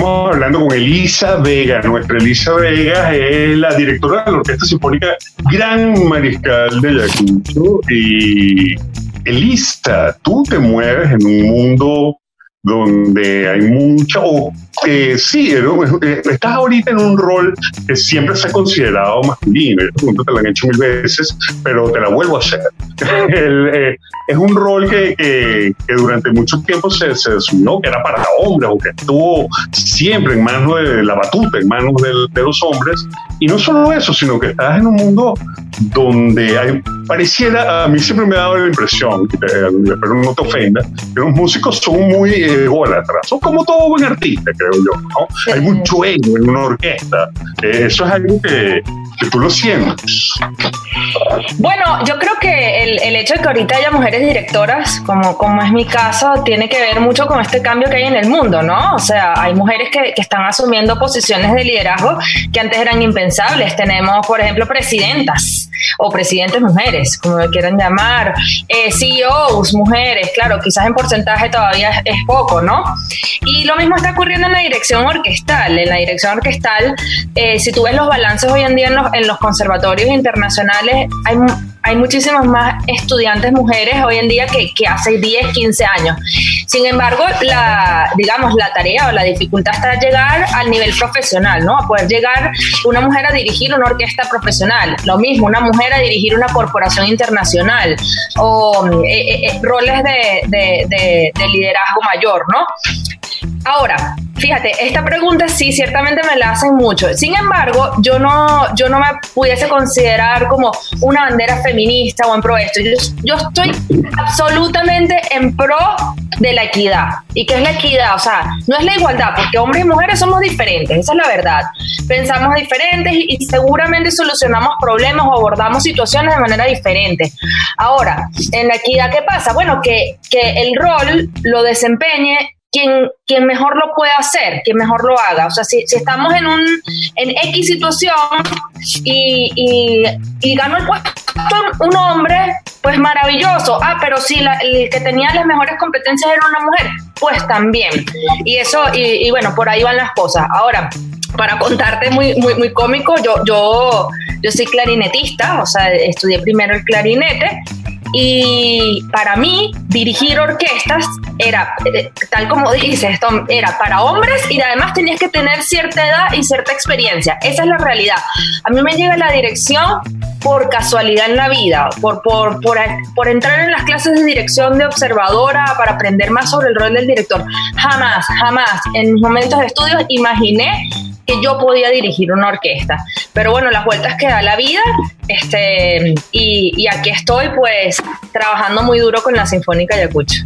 Estamos hablando con Elisa Vega. Nuestra Elisa Vega es la directora de la Orquesta Sinfónica Gran Mariscal de Ayacucho. Y Elisa, tú te mueves en un mundo donde hay mucha, o que sí, eh, estás ahorita en un rol que siempre se ha considerado masculino, esta pregunta te la han hecho mil veces, pero te la vuelvo a hacer. Eh, es un rol que, que, durante mucho tiempo se, se, asumió que era para hombres o que estuvo siempre en manos de la batuta, en manos de, de los hombres, y no solo eso, sino que estás en un mundo donde hay, pareciera, a mí siempre me ha dado la impresión, pero no te ofenda, que los músicos son muy ególatras, son como todo buen artista, creo yo, ¿no? Hay mucho ego en una orquesta, eh, eso es algo que, que tú lo sientes. Bueno, yo creo que el, el, hecho de que ahorita haya mujeres directoras, como, como es mi caso, tiene que ver mucho con este cambio que hay en el mundo, ¿no? O sea, hay mujeres que, que están asumiendo posiciones de liderazgo que antes eran impensables. Tenemos, por ejemplo, presidentas o presidentes mujeres, como me quieran llamar, eh, CEOs, mujeres, claro, quizás en porcentaje todavía es, poco, ¿no? Y lo mismo está ocurriendo en la dirección orquestal. En la dirección orquestal, eh, si tú ves los balances hoy en día en los, en los conservatorios internacionales, hay hay muchísimas más estudiantes mujeres hoy en día que, hace 10, 15 años. Sin embargo, la, digamos, la tarea o la dificultad está llegar al nivel profesional, ¿no? A poder llegar una mujer a dirigir una orquesta profesional, lo mismo, una mujer a dirigir una corporación internacional o eh, eh, eh, roles de, de liderazgo mayor, ¿no? Ahora, fíjate, esta pregunta sí, ciertamente me la hacen mucho. Sin embargo, yo no, yo no me pudiese considerar como una bandera feminista o en pro de esto. Yo, estoy absolutamente en pro de la equidad. ¿Y qué es la equidad? O sea, no es la igualdad, porque hombres y mujeres somos diferentes, esa es la verdad. Pensamos diferentes y, y seguramente solucionamos problemas o abordamos situaciones de manera diferente. Ahora, en la equidad, ¿qué pasa? Bueno, que, que el rol lo desempeñe quien, quien mejor lo pueda hacer, quien mejor lo haga. O sea, si, estamos en un en X situación y, y, y ganó el puesto un hombre, pues maravilloso. Ah, pero si el que tenía las mejores competencias era una mujer, pues también. Y eso, y, y bueno, por ahí van las cosas. Ahora, para contarte muy, muy, muy cómico, yo, yo, yo soy clarinetista, o sea, estudié primero el clarinete y para mí, dirigir orquestas era, eh, tal como dices, era para hombres y además tenías que tener cierta edad y cierta experiencia. Esa es la realidad. A mí me llega la dirección por casualidad en la vida, por, por, por, por entrar en las clases de dirección de observadora para aprender más sobre el rol del director. Jamás, jamás en mis momentos de estudio imaginé que yo podía dirigir una orquesta. Pero bueno, las vueltas que da la vida, este, y, y aquí estoy pues trabajando muy duro con la Sinfónica Ayacucho.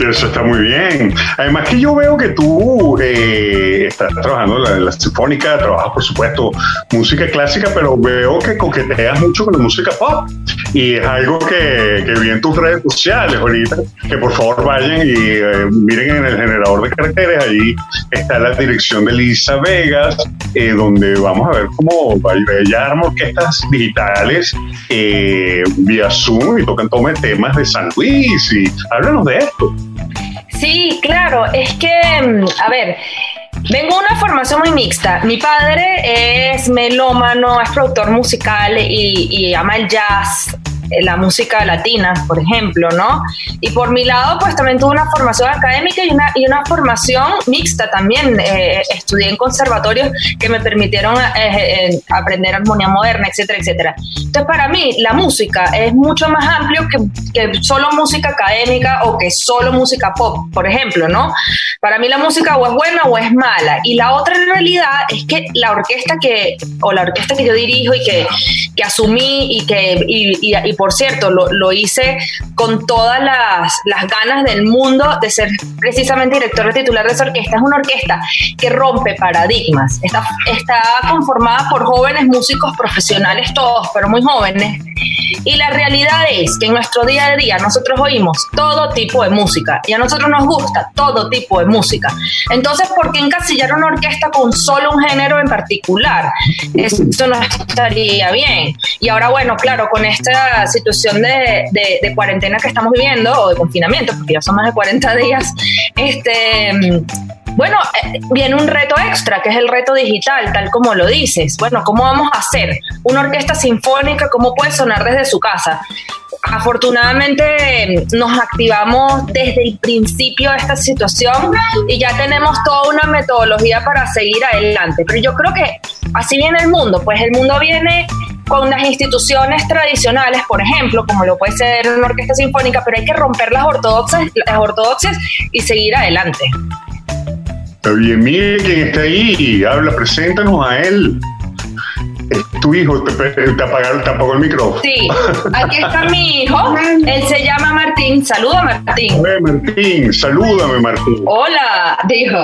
Eso está muy bien. Además que yo veo que tú eh, estás trabajando en la, sinfónica, trabajas por supuesto música clásica, pero veo que coqueteas mucho con la música pop. Y es algo que, que vi en tus redes sociales ahorita, que por favor vayan y eh, miren en el generador de caracteres, ahí está la dirección de Lisa Vegas, eh, donde vamos a ver cómo ella arma orquestas digitales vía Zoom y tocan todo temas de San Luis y háblanos de esto. Sí, claro, es que, mm, a ver, vengo de una formación muy mixta. Mi padre es melómano, es productor musical y, y ama el jazz, la música latina, por ejemplo, ¿no? Y por mi lado, pues también tuve una formación académica y una, y una formación mixta también. Eh, estudié en conservatorios que me permitieron eh, aprender armonía moderna, etcétera, etcétera. Entonces, para mí, la música es mucho más amplio que, que solo música académica o que solo música pop, por ejemplo, ¿no? Para mí la música o es buena o es mala. Y la otra realidad es que la orquesta que, o la orquesta que yo dirijo y que, que asumí y que y, y, por cierto, lo, hice con todas las, ganas del mundo de ser precisamente director titular de esa orquesta. Es una orquesta que rompe paradigmas. Está, está conformada por jóvenes músicos profesionales todos, pero muy jóvenes. Y la realidad es que en nuestro día a día nosotros oímos todo tipo de música y a nosotros nos gusta todo tipo de música. Entonces, ¿por qué encasillar una orquesta con solo un género en particular? Eso no estaría bien. Y ahora, bueno, claro, con esta situación de, de, cuarentena que estamos viviendo, o de confinamiento, porque ya son más de 40 días, este Bueno, eh, viene un reto extra, que es el reto digital, tal como lo dices. Bueno, ¿cómo vamos a hacer una orquesta sinfónica? ¿Cómo puede sonar desde su casa? Afortunadamente nos activamos desde el principio de esta situación y ya tenemos toda una metodología para seguir adelante. Pero yo creo que así viene el mundo, pues el mundo viene con las instituciones tradicionales, por ejemplo, como lo puede ser una orquesta sinfónica, pero hay que romper las ortodoxas, las ortodoxias y seguir adelante. Está bien, mire quién está ahí, habla, preséntanos a él tu hijo, te, te, apagaron, apagó el micrófono. Sí, aquí está mi hijo, él se llama Martín, saluda Martín. Hola Martín, salúdame Martín. Hola, dijo.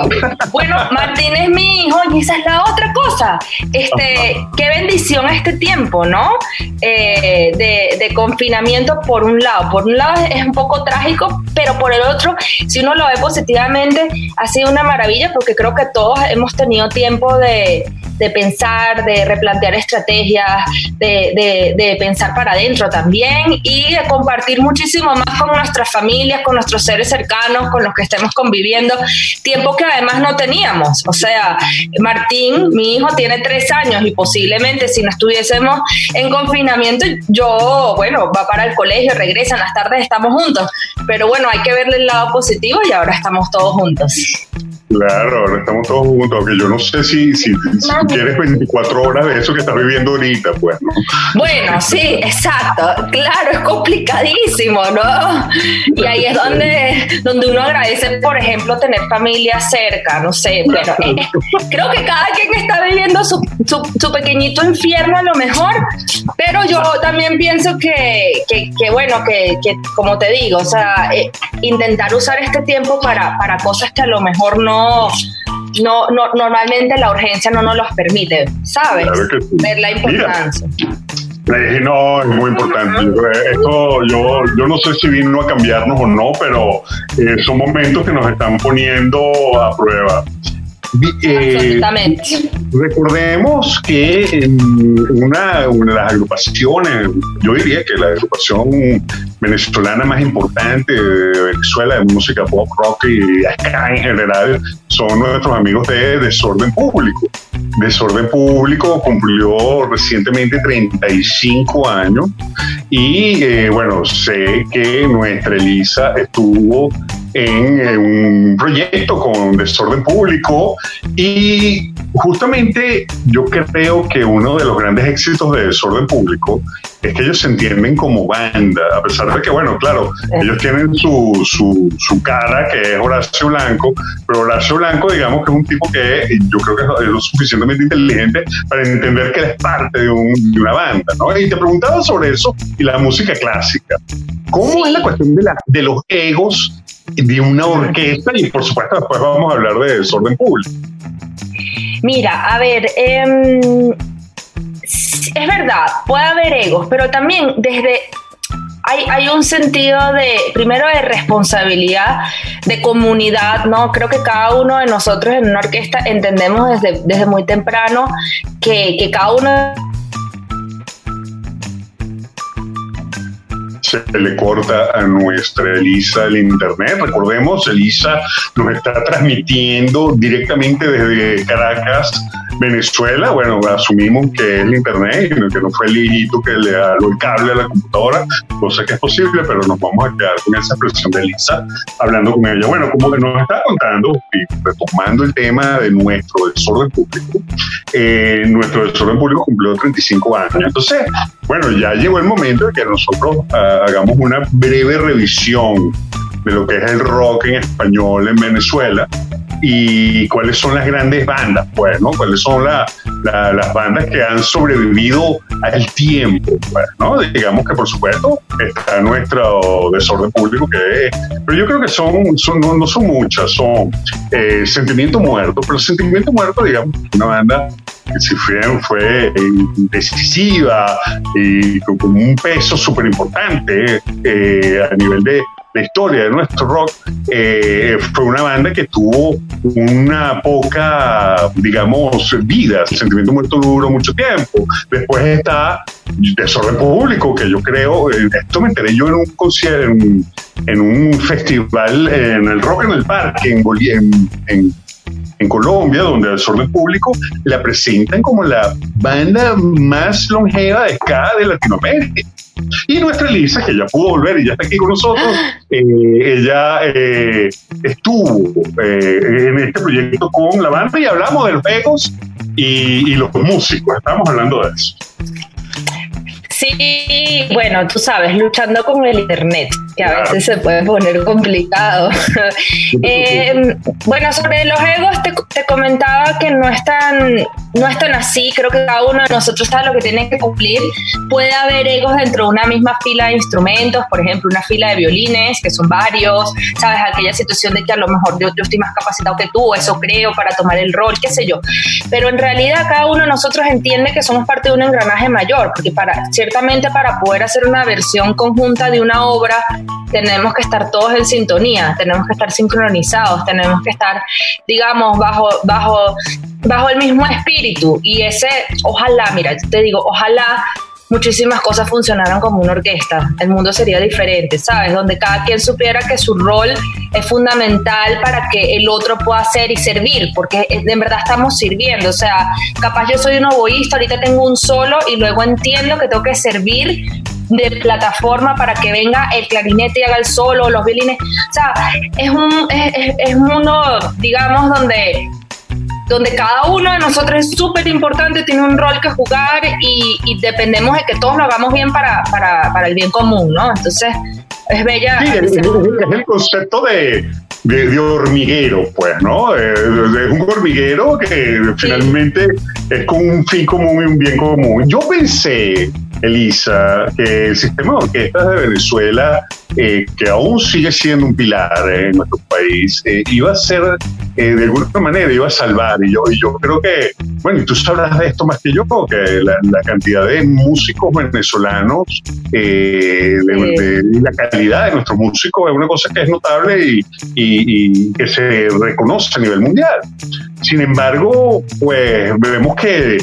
Bueno, Martín es mi hijo y esa es la otra cosa. Este, qué bendición este tiempo, ¿no? Eh, de, de confinamiento por un lado. Por un lado es un poco trágico, pero por el otro, si uno lo ve positivamente, ha sido una maravilla porque creo que todos hemos tenido tiempo de, de pensar, de replantear estrategias, de, de, pensar para adentro también y de compartir muchísimo más con nuestras familias, con nuestros seres cercanos, con los que estemos conviviendo, tiempo que además no teníamos. O sea, Martín, mi hijo, tiene tres años y posiblemente si no estuviésemos en confinamiento, yo, bueno, va para el colegio, regresa, en las tardes estamos juntos. Pero bueno, hay que verle el lado positivo y ahora estamos todos juntos. Claro, ahora estamos todos juntos, aunque yo no sé si, si, quieres 24 horas de eso que estás viviendo ahorita, pues, ¿no? Bueno, sí, exacto, claro, es complicadísimo, ¿no? Y ahí es donde, donde uno agradece, por ejemplo, tener familia cerca, no sé, pero eh, creo que cada quien está viviendo su, su, pequeñito infierno a lo mejor, pero yo también pienso que, que, que bueno, que, que, como te digo, o sea, eh, intentar usar este tiempo para, para cosas que a lo mejor no no, no, normalmente la urgencia no nos los permite, ¿sabes? Ver la importancia. no, es muy importante. Esto yo, yo no sé si vino a cambiarnos o no, pero eh, son momentos que nos están poniendo a prueba. Eh, recordemos que en una, de las agrupaciones, yo diría que la agrupación venezolana más importante de Venezuela de música pop, rock y acá en general son nuestros amigos de Desorden Público. Desorden Público cumplió recientemente 35 años y eh, bueno, sé que nuestra Elisa estuvo en un proyecto con desorden público y justamente yo creo que uno de los grandes éxitos de desorden público es que ellos se entienden como banda, a pesar de que, bueno, claro, ellos tienen su, su, su cara que es Horacio Blanco, pero Horacio Blanco, digamos que es un tipo que yo creo que es lo suficientemente inteligente para entender que es parte de, un, de una banda, ¿no? Y te preguntaba sobre eso y la música clásica. ¿Cómo es la cuestión de, la, de los egos de una orquesta y por supuesto después vamos a hablar de desorden público. Mira, a ver, em, es verdad, puede haber egos, pero también desde hay, hay, un sentido de, primero, de responsabilidad, de comunidad, ¿no? Creo que cada uno de nosotros en una orquesta entendemos desde, desde muy temprano que, que cada uno se le corta a nuestra Elisa el internet. Recordemos, Elisa nos está transmitiendo directamente desde Caracas Venezuela, bueno, asumimos que es el internet, que no fue el hijito que le dio el cable a la computadora, cosa que es posible, pero nos vamos a quedar con esa expresión de Lisa hablando con ella. Bueno, como que nos está contando y retomando el tema de nuestro desorden público, eh, nuestro desorden público cumplió 35 años. Entonces, bueno, ya llegó el momento de que nosotros ah, hagamos una breve revisión de lo que es el rock en español en Venezuela y cuáles son las grandes bandas, pues, ¿no? ¿Cuáles son las bandas que han sobrevivido al tiempo, pues, ¿no? Digamos que, por supuesto, está nuestro desorden público, que es, pero yo creo que son, son no, son muchas, son eh, Sentimiento Muerto, pero Sentimiento Muerto, digamos, una banda que si fue, fue decisiva y con, un peso súper importante eh, a nivel de, la historia de nuestro rock eh, fue una banda que tuvo una poca, digamos, vida. Sentimiento Muerto duró mucho tiempo. Después está Desorden Público, que yo creo, eh, esto me enteré yo en un concierto, en, un festival, en el Rock en el Parque, en, Colombia, donde al sordo público la presentan como la banda más longeva de ska de Latinoamérica. Y nuestra Elisa, que ya pudo volver y ya está aquí con nosotros, eh, ella eh, estuvo eh, en este proyecto con la banda y hablamos de los egos y, y los músicos. Estamos hablando de eso. Sí, bueno, tú sabes, luchando con el Internet, que a veces se puede poner complicado. Eh, bueno, sobre los egos te, comentaba que no están, no están así, creo que cada uno de nosotros sabe lo que tiene que cumplir. Puede haber egos dentro de una misma fila de instrumentos, por ejemplo, una fila de violines, que son varios, sabes, aquella situación de que a lo mejor yo, yo estoy más capacitado que tú, eso creo, para tomar el rol, qué sé yo. Pero en realidad cada uno de nosotros entiende que somos parte de un engranaje mayor, porque para para poder hacer una versión conjunta de una obra tenemos que estar todos en sintonía, tenemos que estar sincronizados, tenemos que estar, digamos, bajo, bajo, bajo el mismo espíritu. Y ese, ojalá, mira, te digo, ojalá muchísimas cosas funcionaran como una orquesta, el mundo sería diferente, ¿sabes? Donde cada quien supiera que su rol es fundamental para que el otro pueda hacer y servir, porque en verdad estamos sirviendo, o sea, capaz yo soy un oboísta, ahorita tengo un solo y luego entiendo que tengo que servir de plataforma para que venga el clarinete y haga el solo, los violines, o sea, es un, es, es un mundo, digamos, donde donde cada uno de nosotros es súper importante, tiene un rol que jugar y, dependemos de que todos lo hagamos bien para, para, para el bien común, ¿no? Entonces, es bella. Sí, es, el concepto de, de, hormiguero, pues, ¿no? Es un hormiguero que finalmente es con un fin común y un bien común. Yo pensé, Elisa, que el sistema de orquestas de Venezuela, eh, que aún sigue siendo un pilar en nuestro país, eh, iba a ser, eh, de alguna manera, iba a salvar. Y yo, y yo creo que, bueno, y tú sabrás de esto más que yo, que la, cantidad de músicos venezolanos, de, la calidad de nuestros músicos es una cosa que es notable y, y que se reconoce a nivel mundial. Sin embargo, pues vemos que,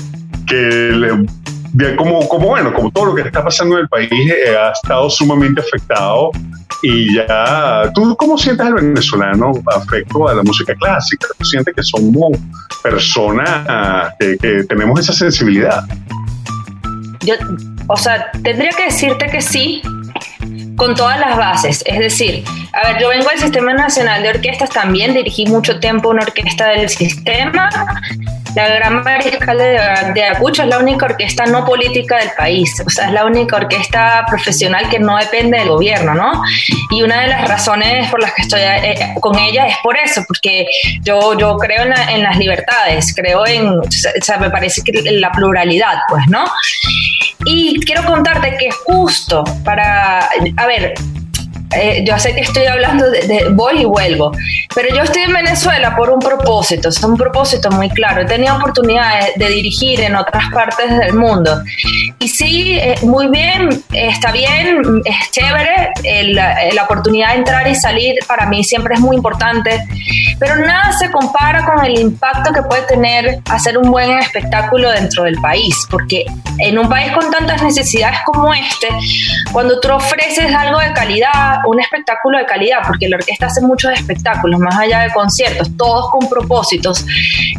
que como, como, bueno, como todo lo que está pasando en el país eh, ha estado sumamente afectado y ya, ¿tú cómo sientes al venezolano afecto a la música clásica? ¿Tú sientes que somos personas que, que tenemos esa sensibilidad? Yo, o sea, tendría que decirte que sí, con todas las bases. Es decir, a ver, yo vengo del Sistema Nacional de Orquestas, también dirigí mucho tiempo una orquesta del sistema. La Gran Mariscal de, de es la única orquesta no política del país, o sea, es la única orquesta profesional que no depende del gobierno, ¿no? Y una de las razones por las que estoy eh, con ella es por eso, porque yo, yo creo en, en las libertades, creo en, o sea, me parece que la pluralidad, pues, ¿no? Y quiero contarte que justo para, a ver, eh, yo sé que estoy hablando de, voy y vuelvo, pero yo estoy en Venezuela por un propósito, es un propósito muy claro. He tenido oportunidad de, dirigir en otras partes del mundo. Y sí, eh, muy bien, está bien, es chévere, la oportunidad de entrar y salir para mí siempre es muy importante, pero nada se compara con el impacto que puede tener hacer un buen espectáculo dentro del país, porque en un país con tantas necesidades como este, cuando tú ofreces algo de calidad, un espectáculo de calidad, porque la orquesta hace muchos espectáculos, más allá de conciertos, todos con propósitos,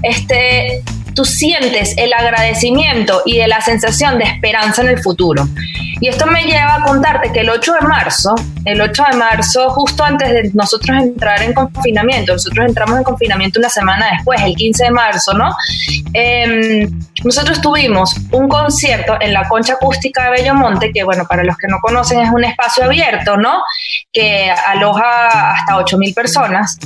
este, tú sientes el agradecimiento y de la sensación de esperanza en el futuro. Y esto me lleva a contarte que el 8 de marzo, el 8 de marzo, justo antes de nosotros entrar en confinamiento, nosotros entramos en confinamiento una semana después, el 15 de marzo, ¿no? Em, nosotros tuvimos un concierto en la Concha Acústica de Bellomonte, que bueno, para los que no conocen es un espacio abierto, ¿no? Que aloja hasta 8.000 personas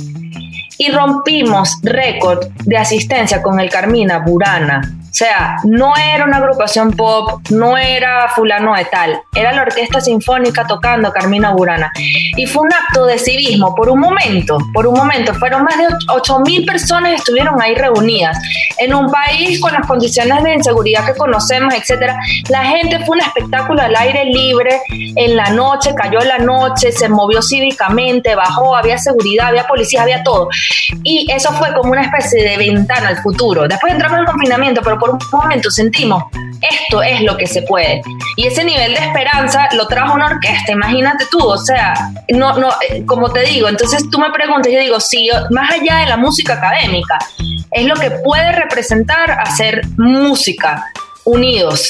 y rompimos récord de asistencia con el Carmina Burana o sea, no era una agrupación pop, no era fulano de tal, era la orquesta sinfónica tocando Carmina Burana. Y fue un acto de civismo por un momento, por un momento. Fueron más de 8 mil personas que estuvieron ahí reunidas. En un país con las condiciones de inseguridad que conocemos, etcétera, la gente fue un espectáculo al aire libre, en la noche, cayó la noche, se movió cívicamente, bajó, había seguridad, había policía, había todo. Y eso fue como una especie de ventana al futuro. Después entramos en confinamiento, pero por un momento sentimos esto es lo que se puede. Y ese nivel de esperanza lo trajo una orquesta, imagínate tú, o sea, no, no, eh, como te digo, entonces tú me preguntas, yo digo, sí, más allá de la música académica, es lo que puede representar hacer música unidos.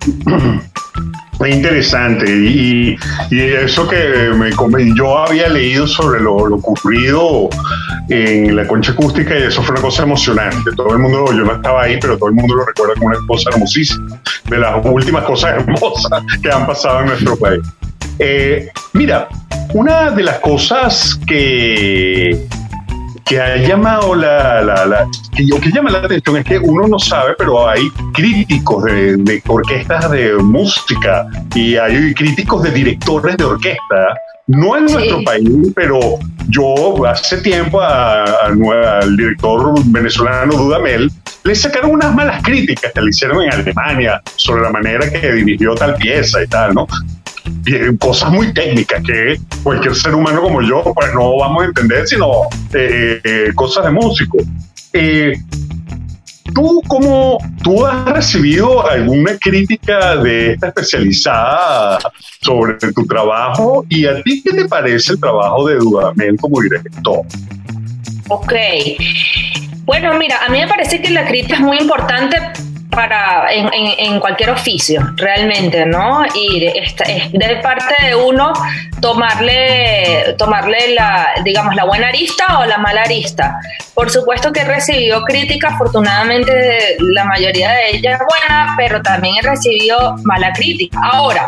Interesante. Y, eso que me, yo había leído sobre lo, ocurrido en la concha acústica y eso fue una cosa emocionante. Todo el mundo, yo no estaba ahí, pero todo el mundo lo recuerda como una cosa hermosísima, de las últimas cosas hermosas que han pasado en nuestro país. Eh, mira, una de las cosas que que ha llamado la, la, que, que, llama la atención es que uno no sabe, pero hay críticos de, orquestas de música y hay críticos de directores de orquesta, no en nuestro país, pero yo hace tiempo al director venezolano Dudamel le sacaron unas malas críticas que le hicieron en Alemania sobre la manera que dirigió tal pieza y tal, ¿no? Cosas muy técnicas que cualquier ser humano como yo pues no vamos a entender, sino eh, eh, cosas de músico. Eh, ¿Tú cómo tú has recibido alguna crítica de esta especializada sobre tu trabajo y a ti qué te parece el trabajo de Dudamel como director? Ok. Bueno, mira, a mí me parece que la crítica es muy importante para en, cualquier oficio, realmente, ¿no? Y de parte de uno tomarle, tomarle la, digamos, la buena arista o la mala arista. Por supuesto que he recibido críticas, afortunadamente la mayoría de ellas buena, pero también he recibido mala crítica. Ahora,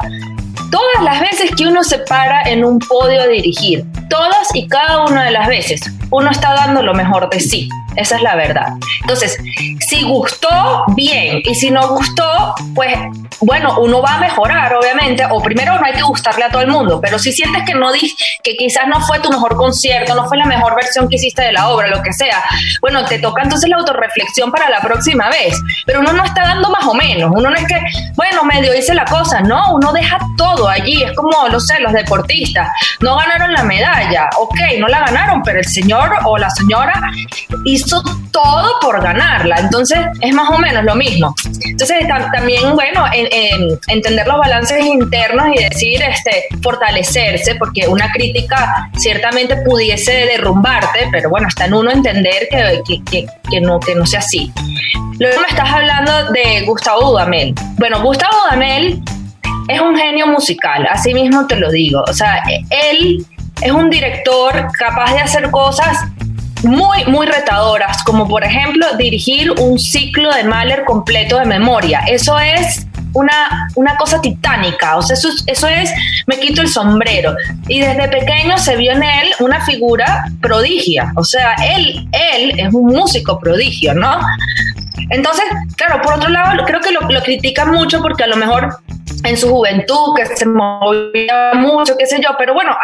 todas las veces que uno se para en un podio a dirigir, todas y cada una de las veces, uno está dando lo mejor de sí. Esa es la verdad. Entonces, si gustó, bien. Y si no gustó, pues bueno, uno va a mejorar, obviamente. O primero no hay que gustarle a todo el mundo, pero si sientes que no que quizás no fue tu mejor concierto, no fue la mejor versión que hiciste de la obra, lo que sea, bueno, te toca entonces la autorreflexión para la próxima vez. Pero uno no está dando más o menos. Uno no es que, bueno, medio hice la cosa. No, uno deja todo allí. Es como, no sé, los deportistas. No ganaron la medalla. Ok, no la ganaron, pero el señor o la señora hizo todo por ganarla. Entonces es más o menos lo mismo. Entonces también, bueno, entender los balances internos y decir, este, fortalecerse, porque una crítica ciertamente pudiese derrumbarte, pero bueno, está en uno entender que, que, que, no, que no sea así. Luego me estás hablando de Gustavo Dudamel. Bueno, Gustavo Dudamel es un genio musical, así mismo te lo digo. O sea, él es un director capaz de hacer cosas muy, muy retadoras, como por ejemplo dirigir un ciclo de Mahler completo de memoria. Eso es una, una cosa titánica, o sea, eso, eso es, me quito el sombrero. Y desde pequeño se vio en él una figura prodigia, o sea, él, él es un músico prodigio, ¿no? Entonces, claro, por otro lado, creo que lo, lo critican mucho porque a lo mejor en su juventud, que se movía mucho, qué sé yo, pero bueno,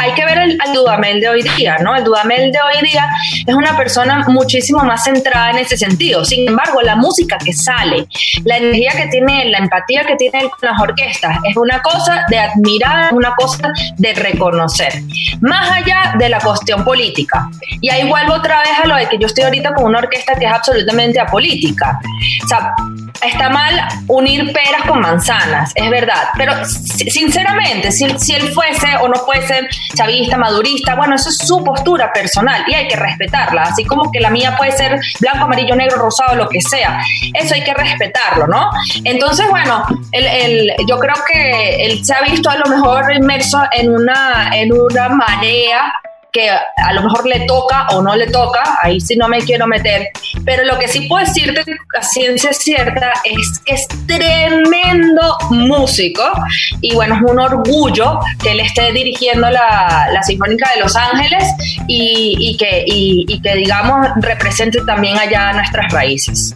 hay que ver el, Dudamel de hoy día, ¿no? El Dudamel de hoy día es una persona muchísimo más centrada en ese sentido. Sin embargo, la música que sale, la energía que tiene, la empatía que tiene con las orquestas, es una cosa de admirar, es una cosa de reconocer. Más allá de la cuestión política. Y ahí vuelvo otra vez a lo de que yo estoy ahorita con una orquesta que es absolutamente apolítica. O sea, está mal unir peras con manzanas, es verdad. Pero sinceramente, si, si él fuese o no fuese chavista, madurista, bueno, eso es su postura personal y hay que respetarla, así como que la mía puede ser blanco, amarillo, negro, rosado, lo que sea. Eso hay que respetarlo, ¿no? Entonces, bueno, el, yo creo que él se ha visto a lo mejor inmerso en una, en una marea que a lo mejor le toca o no le toca, ahí sí no me quiero meter, pero lo que sí puedo decirte a ciencia cierta es que es tremendo músico y bueno, es un orgullo que él esté dirigiendo la, la Sinfónica de Los Ángeles y, que, y, que, digamos, represente también allá nuestras raíces.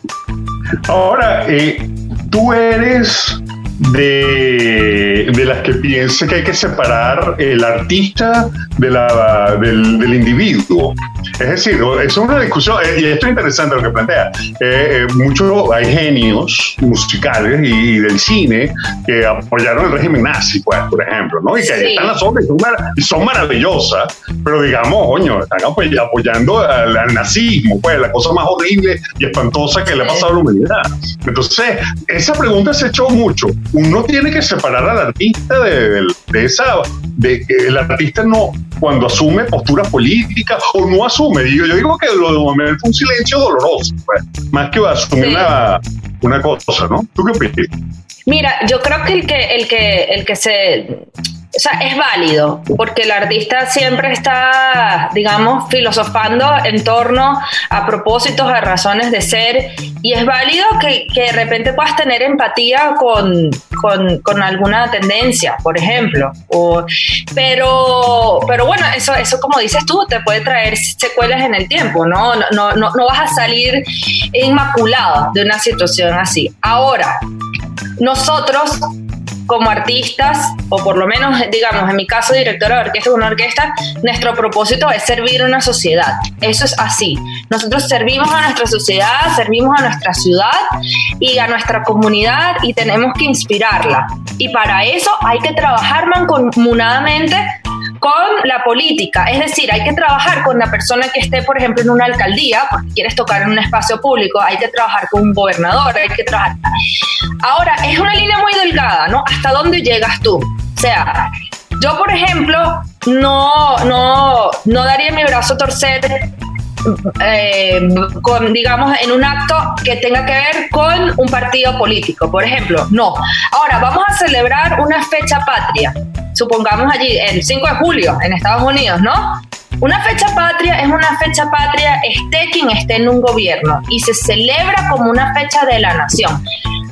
Ahora, eh, tú eres de, de, las que piensa que hay que separar el artista de la, del, del individuo. Es decir, es una discusión, eh, y esto es interesante lo que plantea. Eh, eh hay genios musicales y, del cine que apoyaron el régimen nazi, pues, por ejemplo, ¿no? Y que ahí están las obras y son, maravillosas, pero digamos, coño, están apoyando al, nazismo, pues la cosa más horrible y espantosa que le ha pasado a la humanidad. Entonces, esa pregunta se echó mucho. Uno tiene que separar al artista de, esa, de que el artista no, cuando asume posturas políticas o no asume. Yo, yo digo que lo de Manuel fue un silencio doloroso, pues, más que asumir una, una cosa, ¿no? ¿Tú qué opinas? Mira, yo creo que el que, el que, el que se o sea, es válido, porque el artista siempre está, digamos, filosofando en torno a propósitos, a razones de ser, y es válido que, que de repente puedas tener empatía con, con, con alguna tendencia, por ejemplo. O, pero, pero bueno, eso, eso como dices tú, te puede traer secuelas en el tiempo, ¿no? No, no, no vas a salir inmaculado de una situación así. Ahora, nosotros como artistas, o por lo menos, digamos, en mi caso, directora de orquesta de una orquesta, nuestro propósito es servir a una sociedad. Eso es así. Nosotros servimos a nuestra sociedad, servimos a nuestra ciudad y a nuestra comunidad y tenemos que inspirarla. Y para eso hay que trabajar mancomunadamente con la política. Es decir, hay que trabajar con la persona que esté, por ejemplo, en una alcaldía, porque quieres tocar en un espacio público, hay que trabajar con un gobernador, hay que trabajar. Ahora, es una línea muy delgada, ¿no? ¿Hasta dónde llegas tú? O sea, yo, por ejemplo, no, no, no daría mi brazo a torcer eh, con, digamos, en un acto que tenga que ver con un partido político, por ejemplo. No. Ahora, vamos a celebrar una fecha patria supongamos allí, el 5 de julio en Estados Unidos, ¿no? Una fecha patria es una fecha patria esté quien esté en un gobierno y se celebra como una fecha de la nación.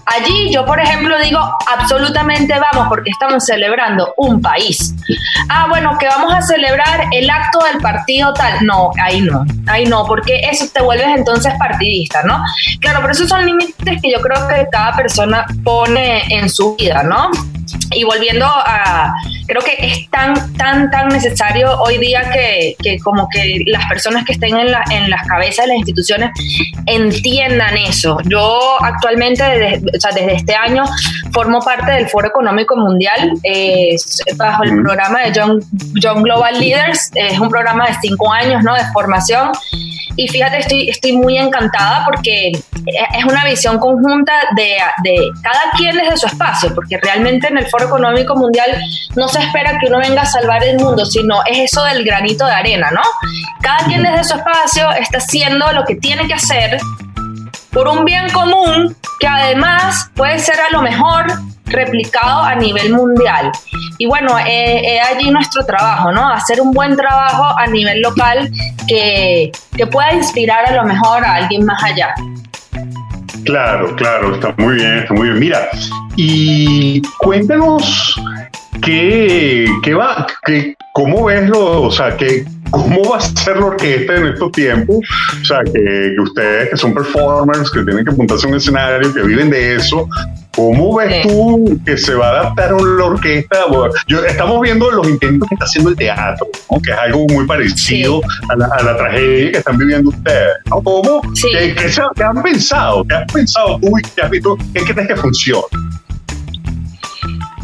Allí yo, por ejemplo, digo absolutamente vamos porque estamos celebrando un país. Ah, bueno, que vamos a celebrar el acto del partido tal. No, ahí no, ahí no, porque eso te vuelves entonces partidista, ¿no? Claro, pero esos son límites que yo creo que cada persona pone en su vida, ¿no? Y volviendo a, creo que es tan, tan, tan necesario hoy día que, que como que las personas que estén en, la, en las cabezas de las instituciones entiendan eso. Yo actualmente, desde, o sea, desde este año, formo parte del Foro Económico Mundial eh, bajo el programa de John, John Global Leaders. Es un programa de cinco años ¿no? de formación y fíjate, estoy, estoy muy encantada porque es una visión conjunta de, de, cada quien desde su espacio, porque realmente en el Foro Económico Mundial no se espera que uno venga a salvar el mundo, sino es eso del granito de arena, ¿no? Cada quien desde su espacio está haciendo lo que tiene que hacer por un bien común que además puede ser a lo mejor replicado a nivel mundial. Y bueno, es allí nuestro trabajo, ¿no? Hacer un buen trabajo a nivel local que, que pueda inspirar a lo mejor a alguien más allá. Claro, claro, está muy bien, está muy bien. Mira, y cuéntanos qué, qué va, qué, cómo ves lo, o sea, que ¿Cómo va a ser la orquesta en estos tiempos? O sea, que, ustedes que son performers, que tienen que apuntarse a un escenario, que viven de eso, ¿Cómo ves tú que se va a adaptar la orquesta? yo, estamos viendo los intentos que está haciendo el teatro, que es algo muy parecido a, la, tragedia que están viviendo ustedes. ¿Cómo? ¿Qué, han pensado? ¿Qué has pensado tú y qué has visto? ¿Qué crees que funciona?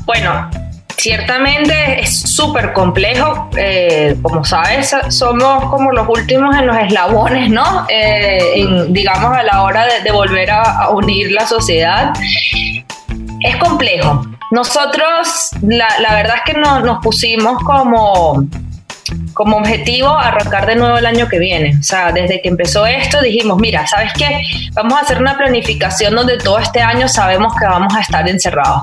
Bueno, Ciertamente es súper complejo, eh, como sabes, somos como los últimos en los eslabones, ¿no? Eh, digamos a la hora de, volver a, unir la sociedad. Es complejo. Nosotros, la, verdad es que nos pusimos como como objetivo arrancar de nuevo el año que viene. O sea, desde que empezó esto dijimos, mira, ¿sabes qué? Vamos a hacer una planificación donde todo este año sabemos que vamos a estar encerrados.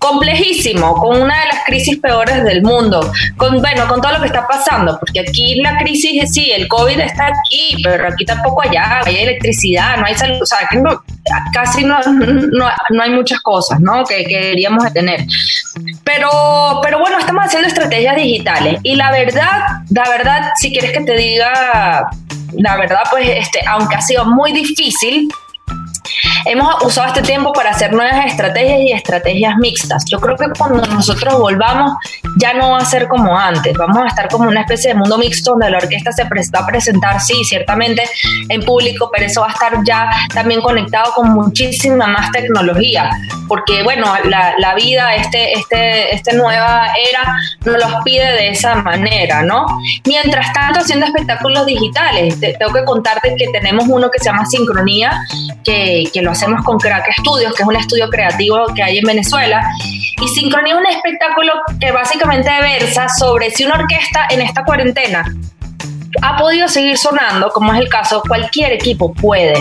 Complejísimo, con una de las crisis peores del mundo, con, bueno, con todo lo que está pasando, porque aquí la crisis, sí, el COVID está aquí, pero aquí tampoco allá, hay electricidad, no hay salud, o sea, casi no, no, hay muchas cosas, ¿no? Que, que deberíamos tener. Pero, pero bueno, estamos haciendo estrategias digitales y la verdad la verdad, si quieres que te diga la verdad, pues este, aunque ha sido muy difícil, hemos usado este tiempo para hacer nuevas estrategias y estrategias mixtas. Yo creo que cuando nosotros volvamos ya no va a ser como antes, vamos a estar como una especie de mundo mixto donde la orquesta se va a presentar, sí, ciertamente en público, pero eso va a estar ya también conectado con muchísima más tecnología, porque bueno, la, la vida, este, este, esta nueva era nos los pide de esa manera, ¿no? Mientras tanto, haciendo espectáculos digitales, tengo que contarte que tenemos uno que se llama Sincronía, que, que lo hacemos con Crack Studios, que es un estudio creativo que hay en Venezuela, y Sincronía es un espectáculo que básicamente versa sobre si una orquesta en esta cuarentena ha podido seguir sonando, como es el caso, cualquier equipo puede.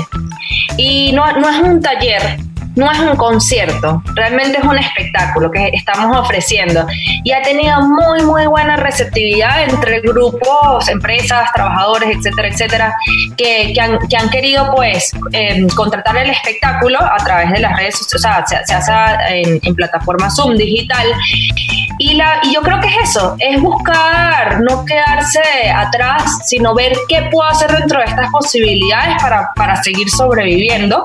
Y no, no es un taller, no es un concierto, realmente es un espectáculo que estamos ofreciendo y ha tenido muy, muy buena receptividad entre grupos, empresas, trabajadores, etcétera, etcétera, que, que, han, que han, querido pues eh, contratar el espectáculo a través de las redes sociales, o sea, se, hace en, en, plataforma Zoom digital. Y, la, y yo creo que es eso, es buscar, no quedarse atrás, sino ver qué puedo hacer dentro de estas posibilidades para, para seguir sobreviviendo.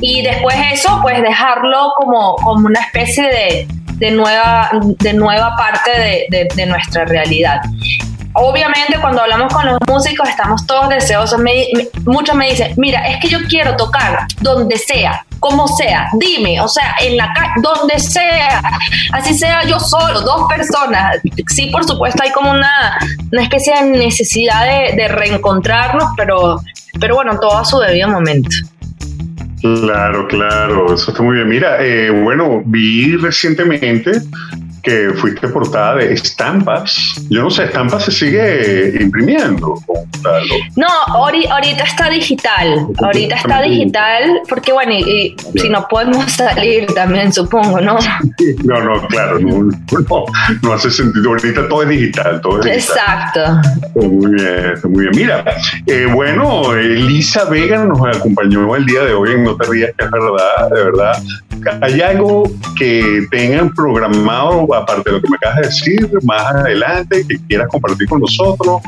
Y después eso, pues dejarlo como, como una especie de, de, nueva, de nueva parte de, de, nuestra realidad. Obviamente cuando hablamos con los músicos estamos todos deseosos. muchos me dicen, mira, es que yo quiero tocar donde sea, como sea, dime, o sea, en la calle, donde sea, así sea yo solo, dos personas. Sí, por supuesto, hay como una, una especie de necesidad de, de reencontrarnos, pero, pero bueno, todo a su debido momento. Claro, claro, eso está muy bien. Mira, eh, bueno, vi recientemente que fuiste portada de estampas. Yo no sé, estampas se sigue imprimiendo. No, ahorita está digital. Ahorita está digital, porque bueno, y, si no podemos salir también, supongo, ¿no? No, no, claro, no, no, hace sentido. Ahorita todo es digital, todo es Exacto. Muy bien, muy bien. Mira, eh, bueno, Elisa Vega nos acompañó el día de hoy en No Te Rías, que es verdad, de verdad. ¿Hay algo que tengan programado aparte de lo que me acabas de decir, más adelante, que quieras compartir con nosotros?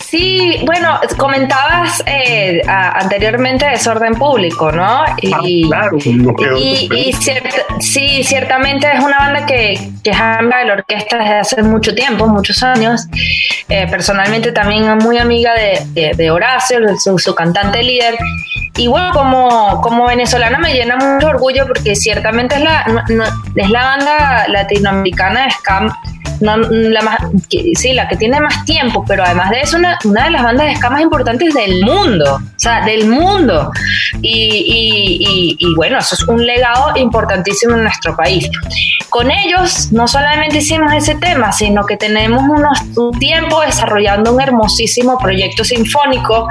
Sí, bueno, comentabas eh, anteriormente desorden público, ¿no? Y, ah, claro, y, y sí, ciertamente es una banda que, que es amiga de la orquesta desde hace mucho tiempo, muchos años. Eh, personalmente también muy amiga de, de, Horacio, su, su cantante líder. Y bueno, como, como venezolana me llena mucho orgullo porque ciertamente es la, es la banda latinoamericana de Scam, la más, sí, la que tiene más tiempo, pero además de eso, una, una de las bandas de Scam más importantes del mundo, o sea, del mundo. Y, bueno, eso es un legado importantísimo en nuestro país. Con ellos no solamente hicimos ese tema, sino que tenemos unos, un tiempo desarrollando un hermosísimo proyecto sinfónico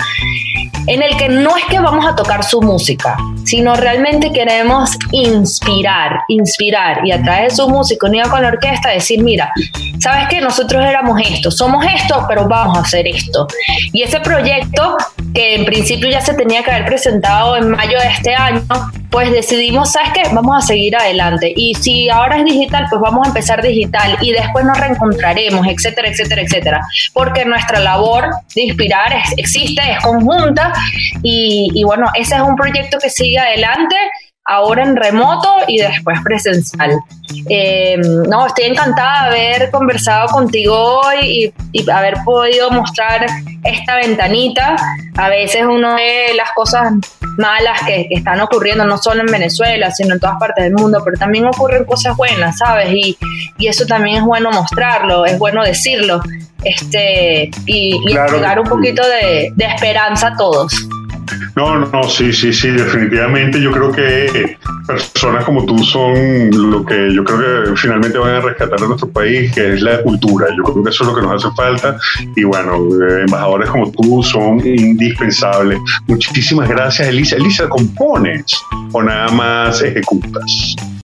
en el que no es que vamos a tocar su música, sino realmente queremos inspirar, inspirar y a través de su música unida con la orquesta decir, mira, ¿sabes qué? Nosotros éramos esto, somos esto, pero vamos a hacer esto. Y ese proyecto, que en principio ya se tenía que haber presentado en mayo de este año, pues decidimos, ¿sabes qué? Vamos a seguir adelante. Y si ahora es digital, pues vamos a empezar digital y después nos reencontraremos, etcétera, etcétera, etcétera. Porque nuestra labor de inspirar existe, es conjunta y, y bueno, ese es un proyecto que sigue adelante ahora en remoto y después presencial. Eh, no, estoy encantada de haber conversado contigo hoy y, y, haber podido mostrar esta ventanita. A veces uno ve las cosas malas que, que, están ocurriendo, no solo en Venezuela, sino en todas partes del mundo, pero también ocurren cosas buenas, ¿sabes? Y, y eso también es bueno mostrarlo, es bueno decirlo este y, y claro. dar un poquito de, de esperanza a todos. No, no, sí, sí, sí, definitivamente yo creo que personas como tú son lo que yo creo que finalmente van a rescatar a nuestro país, que es la cultura. Yo creo que eso es lo que nos hace falta y bueno, embajadores como tú son indispensables. Muchísimas gracias, Elisa. Elisa, ¿compones o nada más ejecutas?